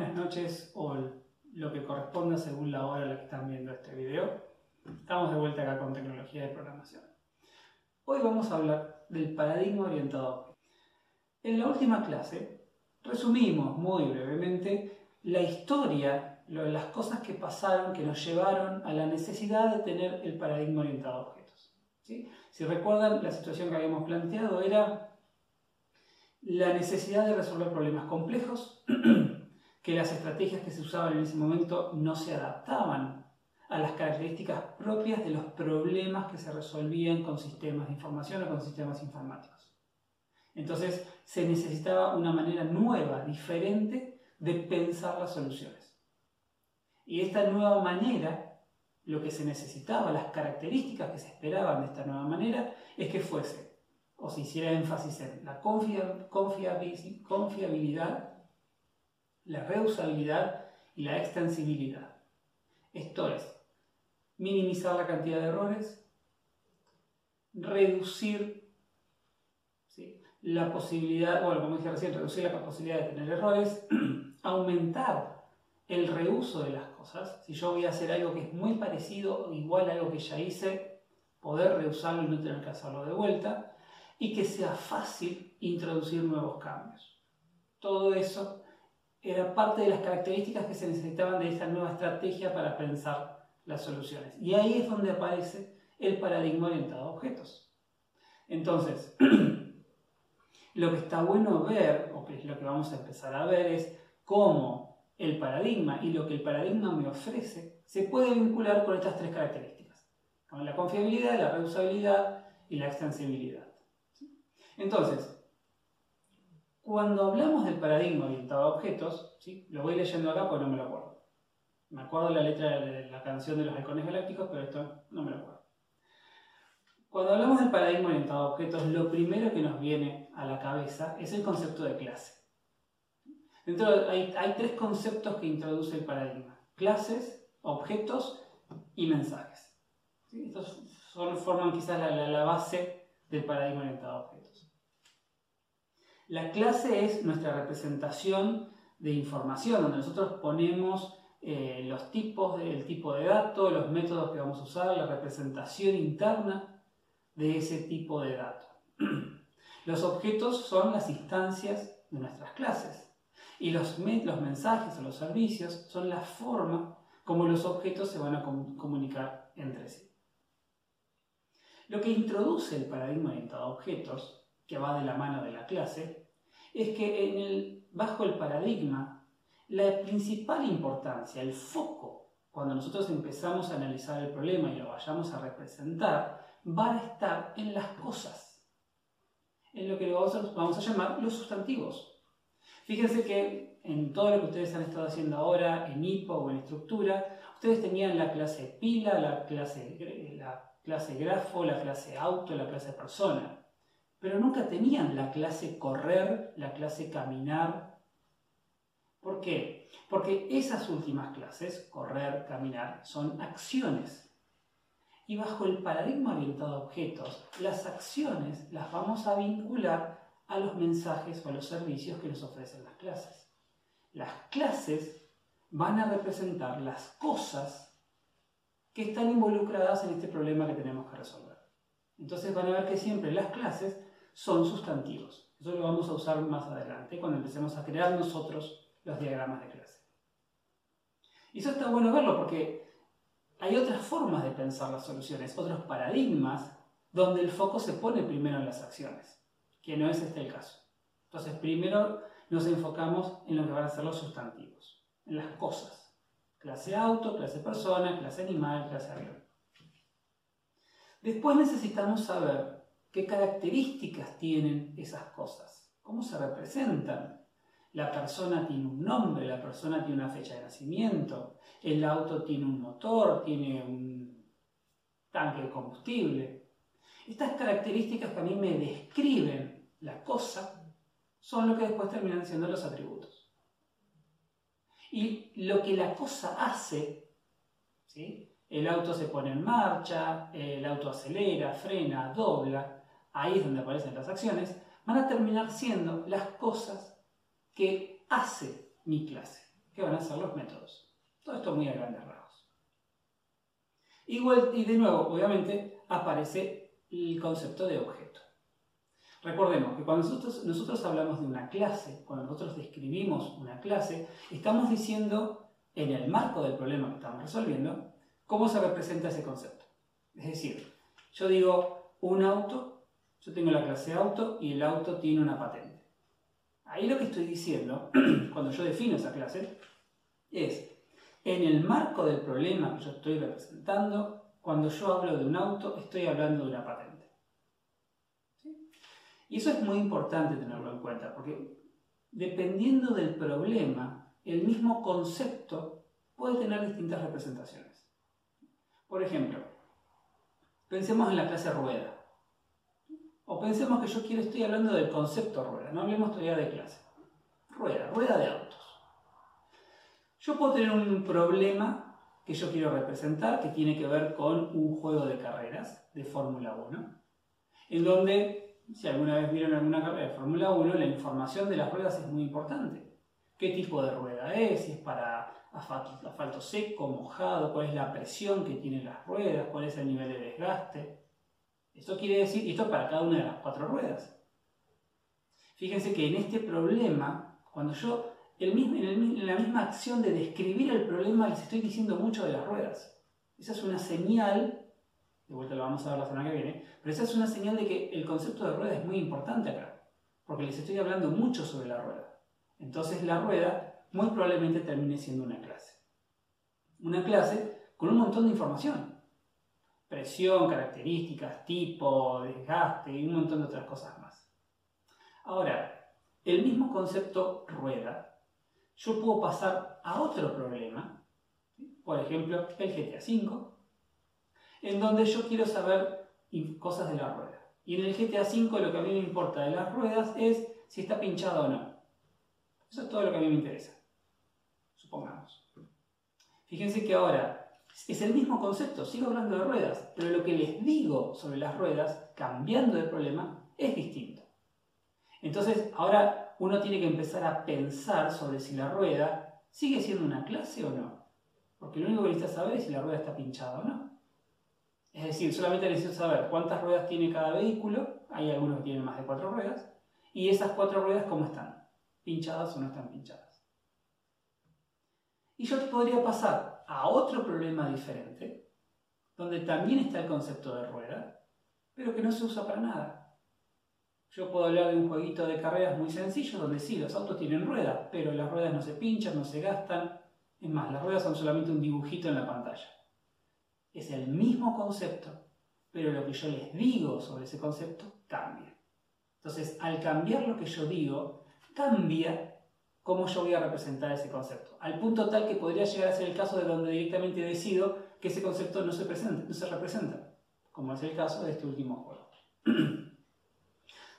buenas noches o lo que corresponda según la hora en la que están viendo este video. Estamos de vuelta acá con tecnología de programación. Hoy vamos a hablar del paradigma orientado a. En la última clase resumimos muy brevemente la historia, las cosas que pasaron que nos llevaron a la necesidad de tener el paradigma orientado a objetos. Si recuerdan, la situación que habíamos planteado era la necesidad de resolver problemas complejos, que las estrategias que se usaban en ese momento no se adaptaban a las características propias de los problemas que se resolvían con sistemas de información o con sistemas informáticos. Entonces se necesitaba una manera nueva, diferente de pensar las soluciones. Y esta nueva manera, lo que se necesitaba, las características que se esperaban de esta nueva manera, es que fuese o se hiciera énfasis en la confiabilidad, la reusabilidad y la extensibilidad. Esto es, minimizar la cantidad de errores, reducir la posibilidad, bueno, como dije recién, reducir la posibilidad de tener errores, aumentar el reuso de las cosas. Si yo voy a hacer algo que es muy parecido igual a algo que ya hice, poder reusarlo y no tener que hacerlo de vuelta y que sea fácil introducir nuevos cambios. Todo eso era parte de las características que se necesitaban de esta nueva estrategia para pensar las soluciones. Y ahí es donde aparece el paradigma orientado a objetos. Entonces, lo que está bueno ver, o que es lo que vamos a empezar a ver, es cómo el paradigma y lo que el paradigma me ofrece se puede vincular con estas tres características, con la confiabilidad, la reusabilidad y la extensibilidad. Entonces, cuando hablamos del paradigma orientado a objetos, ¿sí? lo voy leyendo acá porque no me lo acuerdo. Me acuerdo la letra de la canción de los halcones galácticos, pero esto no me lo acuerdo. Cuando hablamos del paradigma orientado a objetos, lo primero que nos viene a la cabeza es el concepto de clase. Dentro hay, tres conceptos que introduce el paradigma. Clases, objetos y mensajes. Estos forman quizás la, la base del paradigma orientado a objetos. La clase es nuestra representación de información, donde nosotros ponemos eh, los tipos, el tipo de dato, los métodos que vamos a usar, la representación interna de ese tipo de dato. Los objetos son las instancias de nuestras clases y los, los mensajes o los servicios son la forma como los objetos se van a comunicar entre sí. Lo que introduce el paradigma orientado a objetos que va de la mano de la clase, es que en el, bajo el paradigma, la principal importancia, el foco, cuando nosotros empezamos a analizar el problema y lo vayamos a representar, va a estar en las cosas, en lo que vamos a llamar los sustantivos. Fíjense que en todo lo que ustedes han estado haciendo ahora, en HIPO o en estructura, ustedes tenían la clase pila, la clase, la clase grafo, la clase auto, la clase persona pero nunca tenían la clase correr, la clase caminar. ¿Por qué? Porque esas últimas clases, correr, caminar, son acciones. Y bajo el paradigma orientado a objetos, las acciones las vamos a vincular a los mensajes o a los servicios que nos ofrecen las clases. Las clases van a representar las cosas que están involucradas en este problema que tenemos que resolver. Entonces van a ver que siempre las clases son sustantivos. Eso lo vamos a usar más adelante cuando empecemos a crear nosotros los diagramas de clase. Y eso está bueno verlo porque hay otras formas de pensar las soluciones, otros paradigmas donde el foco se pone primero en las acciones, que no es este el caso. Entonces, primero nos enfocamos en lo que van a ser los sustantivos, en las cosas. Clase auto, clase persona, clase animal, clase avión. Después necesitamos saber ¿Qué características tienen esas cosas? ¿Cómo se representan? La persona tiene un nombre, la persona tiene una fecha de nacimiento, el auto tiene un motor, tiene un tanque de combustible. Estas características que a mí me describen la cosa son lo que después terminan siendo los atributos. Y lo que la cosa hace, el auto se pone en marcha, el auto acelera, frena, dobla, ahí es donde aparecen las acciones, van a terminar siendo las cosas que hace mi clase. que van a ser los métodos. Todo esto muy a grandes rasgos. Igual, y de nuevo, obviamente, aparece el concepto de objeto. Recordemos que cuando nosotros, nosotros hablamos de una clase, cuando nosotros describimos una clase, estamos diciendo en el marco del problema que estamos resolviendo cómo se representa ese concepto. Es decir, yo digo un auto, yo tengo la clase auto y el auto tiene una patente. Ahí lo que estoy diciendo, cuando yo defino esa clase, es en el marco del problema que yo estoy representando, cuando yo hablo de un auto, estoy hablando de una patente. Y eso es muy importante tenerlo en cuenta, porque dependiendo del problema, el mismo concepto puede tener distintas representaciones. Por ejemplo, pensemos en la clase rueda. O pensemos que yo quiero, estoy hablando del concepto rueda, no hablemos todavía de clase. Rueda, rueda de autos. Yo puedo tener un problema que yo quiero representar que tiene que ver con un juego de carreras de Fórmula 1, en donde, si alguna vez vieron alguna carrera de Fórmula 1, la información de las ruedas es muy importante. ¿Qué tipo de rueda es? Si es para asfalto, seco, mojado, cuál es la presión que tienen las ruedas, cuál es el nivel de desgaste. Esto quiere decir, esto para cada una de las cuatro ruedas. Fíjense que en este problema, cuando yo en, la misma acción de describir el problema les estoy diciendo mucho de las ruedas. Esa es una señal, de vuelta lo vamos a ver la semana que viene, pero esa es una señal de que el concepto de rueda es muy importante acá, porque les estoy hablando mucho sobre la rueda. Entonces la rueda muy probablemente termine siendo una clase. Una clase con un montón de información. Presión, características, tipo, desgaste y un montón de otras cosas más. Ahora, el mismo concepto rueda yo puedo pasar a otro problema, por ejemplo, el GTA V, en donde yo quiero saber cosas de la rueda. Y en el GTA V lo que a mí me importa de las ruedas es si está pinchado o no. Eso es todo lo que a mí me interesa. Supongamos. Fíjense que ahora es el mismo concepto, sigo hablando de ruedas, pero lo que les digo sobre las ruedas, cambiando de problema, es distinto. Entonces, ahora uno tiene que empezar a pensar sobre si la rueda sigue siendo una clase o no. Porque lo único que necesitas saber es si la rueda está pinchada o no. Es decir, solamente necesito saber cuántas ruedas tiene cada vehículo, hay algunos que tienen más de cuatro ruedas, y esas cuatro ruedas cómo están, pinchadas o no están pinchadas. Y yo podría pasar a otro problema diferente, donde también está el concepto de rueda, pero que no se usa para nada. Yo puedo hablar de un jueguito de carreras muy sencillo donde sí, los autos tienen ruedas, pero las ruedas no se pinchan, no se gastan. Es más, las ruedas son solamente un dibujito en la pantalla. Es el mismo concepto, pero lo que yo les digo sobre ese concepto cambia. Entonces, al cambiar lo que yo digo, cambia cómo yo voy a representar ese concepto. Al punto tal que podría llegar a ser el caso de donde directamente decido que ese concepto no se, presente, no se representa, como es el caso de este último juego.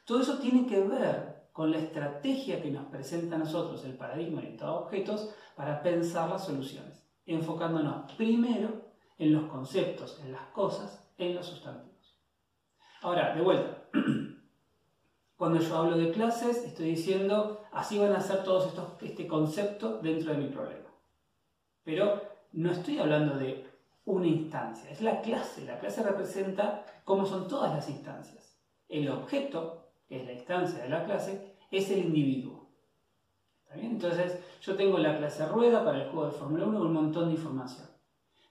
Todo eso tiene que ver con la estrategia que nos presenta a nosotros el paradigma orientado a objetos para pensar las soluciones, enfocándonos primero en los conceptos, en las cosas, en los sustantivos. Ahora, de vuelta, cuando yo hablo de clases, estoy diciendo, así van a ser todos estos, este concepto dentro de mi problema. Pero no estoy hablando de una instancia, es la clase. La clase representa cómo son todas las instancias. El objeto que es la instancia de la clase, es el individuo. Entonces, yo tengo la clase rueda para el juego de Fórmula 1 con un montón de información.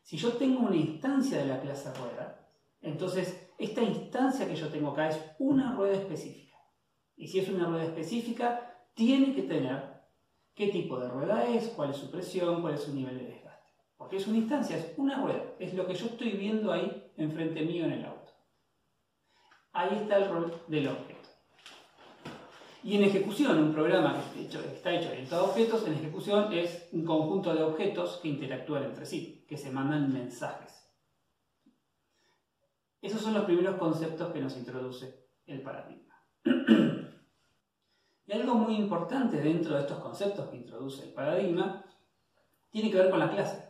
Si yo tengo una instancia de la clase rueda, entonces esta instancia que yo tengo acá es una rueda específica. Y si es una rueda específica, tiene que tener qué tipo de rueda es, cuál es su presión, cuál es su nivel de desgaste. Porque es una instancia, es una rueda, es lo que yo estoy viendo ahí enfrente mío en el auto. Ahí está el rol del objeto. Y en ejecución, un programa que está hecho orientado a objetos, en ejecución es un conjunto de objetos que interactúan entre sí, que se mandan mensajes. Esos son los primeros conceptos que nos introduce el paradigma. algo muy importante dentro de estos conceptos que introduce el paradigma tiene que ver con la clase.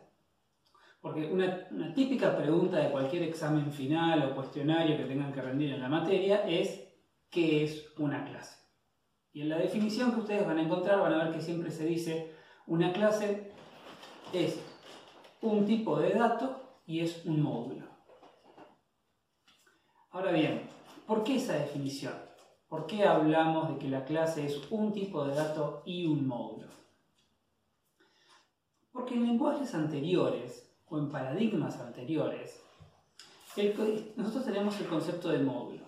Porque una, una típica pregunta de cualquier examen final o cuestionario que tengan que rendir en la materia es ¿qué es una clase? Y en la definición que ustedes van a encontrar van a ver que siempre se dice Una clase es un tipo de dato y es un módulo. Ahora bien, ¿por qué esa definición? ¿Por qué hablamos de que la clase es un tipo de dato y un módulo? Porque en lenguajes anteriores o en paradigmas anteriores, nosotros tenemos el concepto de módulo.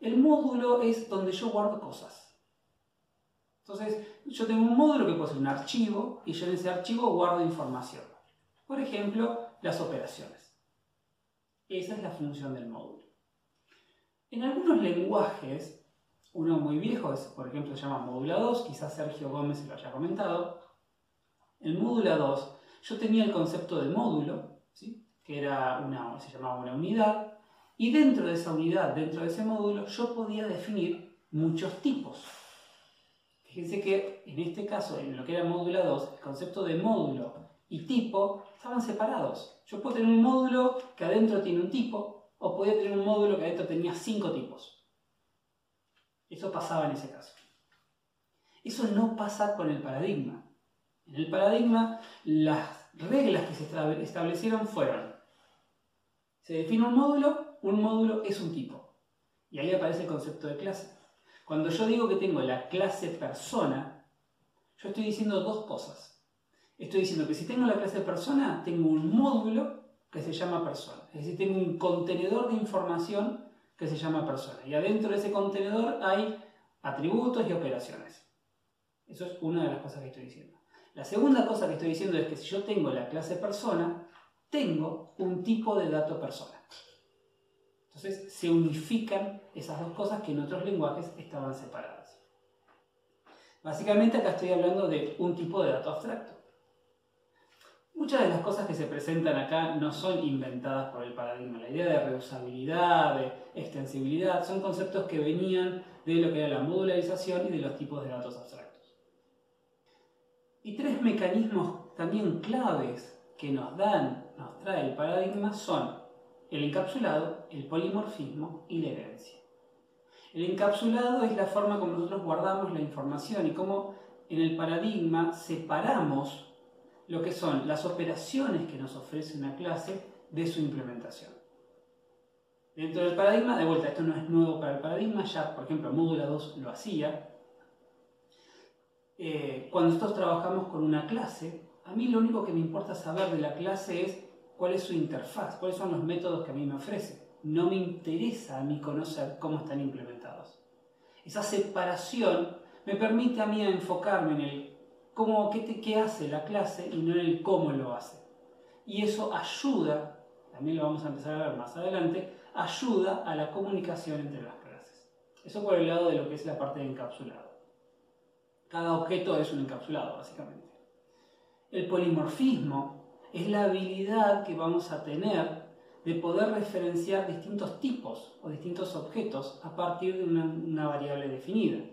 El módulo es donde yo guardo cosas. Entonces, yo tengo un módulo que puede ser un archivo y yo en ese archivo guardo información. Por ejemplo, las operaciones. Esa es la función del módulo. En algunos lenguajes, uno muy viejo, por ejemplo, se llama módulo 2, quizás Sergio Gómez lo haya comentado. El módulo 2, yo tenía el concepto de módulo, que era una, se llamaba una unidad, y dentro de esa unidad, dentro de ese módulo, yo podía definir muchos tipos. Fíjense que en este caso, en lo que era módulo 2, el concepto de módulo y tipo estaban separados. Yo puedo tener un módulo que adentro tiene un tipo, o podía tener un módulo que adentro tenía cinco tipos. Eso pasaba en ese caso. Eso no pasa con el paradigma. En el paradigma, las reglas que se establecieron fueron, se define un módulo, un módulo es un tipo. Y ahí aparece el concepto de clase. Cuando yo digo que tengo la clase persona, yo estoy diciendo dos cosas. Estoy diciendo que si tengo la clase persona, tengo un módulo que se llama persona. Es decir, tengo un contenedor de información que se llama persona. Y adentro de ese contenedor hay atributos y operaciones. Eso es una de las cosas que estoy diciendo. La segunda cosa que estoy diciendo es que si yo tengo la clase persona, tengo un tipo de dato persona. Entonces se unifican esas dos cosas que en otros lenguajes estaban separadas. Básicamente acá estoy hablando de un tipo de dato abstracto. Muchas de las cosas que se presentan acá no son inventadas por el paradigma. La idea de reusabilidad, de extensibilidad, son conceptos que venían de lo que era la modularización y de los tipos de datos abstractos. Y tres mecanismos también claves que nos dan, nos trae el paradigma son el encapsulado, el polimorfismo y la herencia. El encapsulado es la forma como nosotros guardamos la información y cómo en el paradigma separamos lo que son las operaciones que nos ofrece una clase de su implementación. Dentro del paradigma, de vuelta, esto no es nuevo para el paradigma, ya por ejemplo Módulo 2 lo hacía. Eh, cuando nosotros trabajamos con una clase, a mí lo único que me importa saber de la clase es cuál es su interfaz, cuáles son los métodos que a mí me ofrece. No me interesa a mí conocer cómo están implementados. Esa separación me permite a mí enfocarme en el cómo, qué, qué hace la clase y no en el cómo lo hace. Y eso ayuda, también lo vamos a empezar a ver más adelante, ayuda a la comunicación entre las clases. Eso por el lado de lo que es la parte de encapsulado. Cada objeto es un encapsulado, básicamente. El polimorfismo es la habilidad que vamos a tener de poder referenciar distintos tipos o distintos objetos a partir de una, variable definida.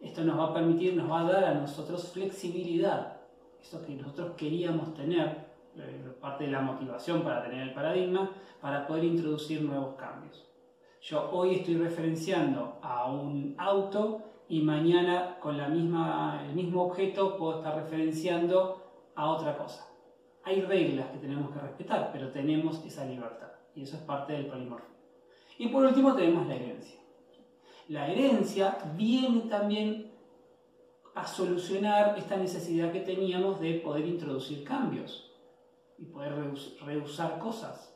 Esto nos va a permitir, nos va a dar a nosotros flexibilidad, eso que nosotros queríamos tener, eh, parte de la motivación para tener el paradigma, para poder introducir nuevos cambios. Yo hoy estoy referenciando a un auto y mañana con la misma, el mismo objeto puedo estar referenciando a otra cosa hay reglas que tenemos que respetar, pero tenemos esa libertad. Y eso es parte del polimorfismo. Y por último tenemos la herencia. La herencia viene también a solucionar esta necesidad que teníamos de poder introducir cambios y poder reusar cosas.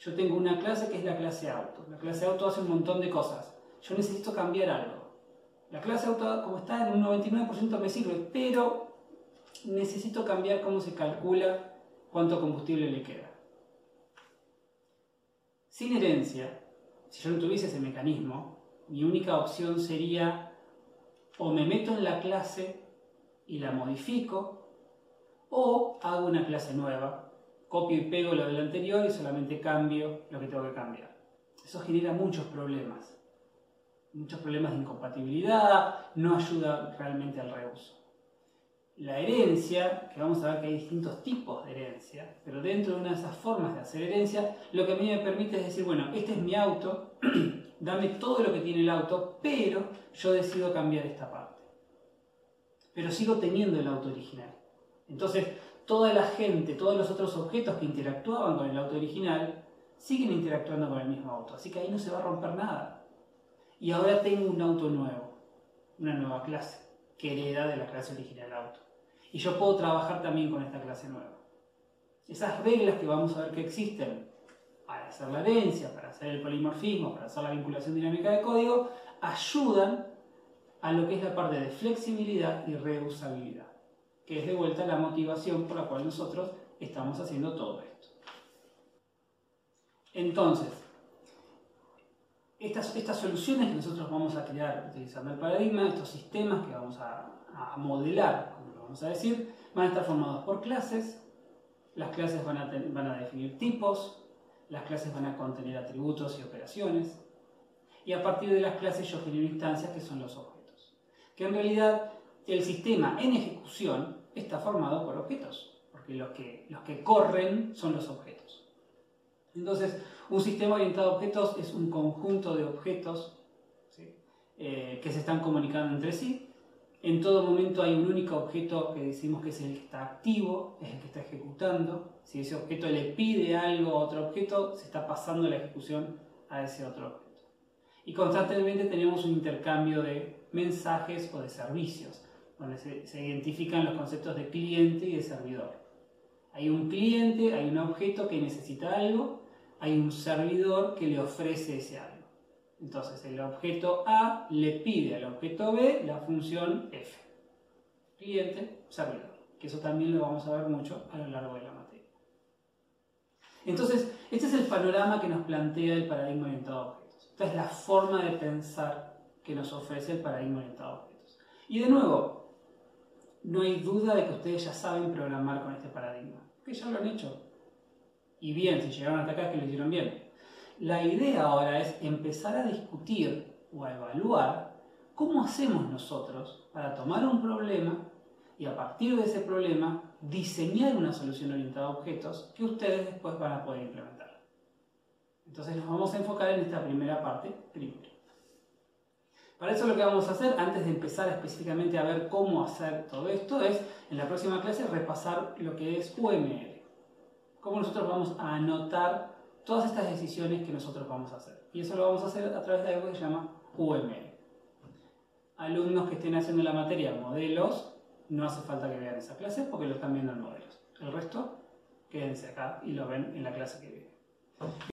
Yo tengo una clase que es la clase auto. La clase auto hace un montón de cosas. Yo necesito cambiar algo. La clase auto, como está en un 99% me sirve, pero necesito cambiar cómo se calcula cuánto combustible le queda. Sin herencia, si yo no tuviese ese mecanismo, mi única opción sería o me meto en la clase y la modifico, o hago una clase nueva, copio y pego lo del anterior y solamente cambio lo que tengo que cambiar. Eso genera muchos problemas, muchos problemas de incompatibilidad, no ayuda realmente al reuso la herencia, que vamos a ver que hay distintos tipos de herencia, pero dentro de una de esas formas de hacer herencia, lo que a mí me permite es decir, bueno, este es mi auto, dame todo lo que tiene el auto, pero yo decido cambiar esta parte. pero sigo teniendo el auto original. Entonces, toda la gente, todos los otros objetos que interactuaban con el auto original, siguen interactuando con el mismo auto. Así que ahí no se va a romper nada. Y ahora tengo un auto nuevo, una nueva clase, que hereda de la clase original auto. Y yo puedo trabajar también con esta clase nueva. Esas reglas que vamos a ver que existen para hacer la herencia, para hacer el polimorfismo, para hacer la vinculación dinámica de código, ayudan a lo que es la parte de flexibilidad y reusabilidad, que es de vuelta la motivación por la cual nosotros estamos haciendo todo esto. Entonces, estas, estas soluciones que nosotros vamos a crear utilizando el paradigma, estos sistemas que vamos a, modelar, como lo vamos a decir, van a estar formados por clases, las clases van a, van a definir tipos, las clases van a contener atributos y operaciones, y a partir de las clases yo genero instancias que son los objetos. Que en realidad el sistema en ejecución está formado por objetos, porque los que, los que corren son los objetos. Entonces, un sistema orientado a objetos es un conjunto de objetos eh, que se están comunicando entre sí. En todo momento hay un único objeto que decimos que es el que está activo, es el que está ejecutando. Si ese objeto le pide algo a otro objeto, se está pasando la ejecución a ese otro objeto. Y constantemente tenemos un intercambio de mensajes o de servicios, donde se, identifican los conceptos de cliente y de servidor. Hay un cliente, hay un objeto que necesita algo, hay un servidor que le ofrece ese algo. Entonces el objeto A le pide al objeto B la función F. Cliente, servidor. Que eso también lo vamos a ver mucho a lo largo de la materia. Entonces, este es el panorama que nos plantea el paradigma orientado a objetos. Esta es la forma de pensar que nos ofrece el paradigma orientado a objetos. Y de nuevo, no hay duda de que ustedes ya saben programar con este paradigma. Que ya lo han hecho. Y bien, si llegaron hasta acá es que lo hicieron bien. La idea ahora es empezar a discutir o a evaluar cómo hacemos nosotros para tomar un problema y a partir de ese problema diseñar una solución orientada a objetos que ustedes después van a poder implementar. Entonces nos vamos a enfocar en esta primera parte primero. Para eso lo que vamos a hacer, antes de empezar específicamente a ver cómo hacer todo esto, es en la próxima clase repasar lo que es UML. Cómo nosotros vamos a anotar todas estas decisiones que nosotros vamos a hacer. Y eso lo vamos a hacer a través de algo que se llama UML. Alumnos que estén haciendo la materia modelos, no hace falta que vean esa clase porque lo están viendo en modelos. El resto, quédense acá y lo ven en la clase que viene.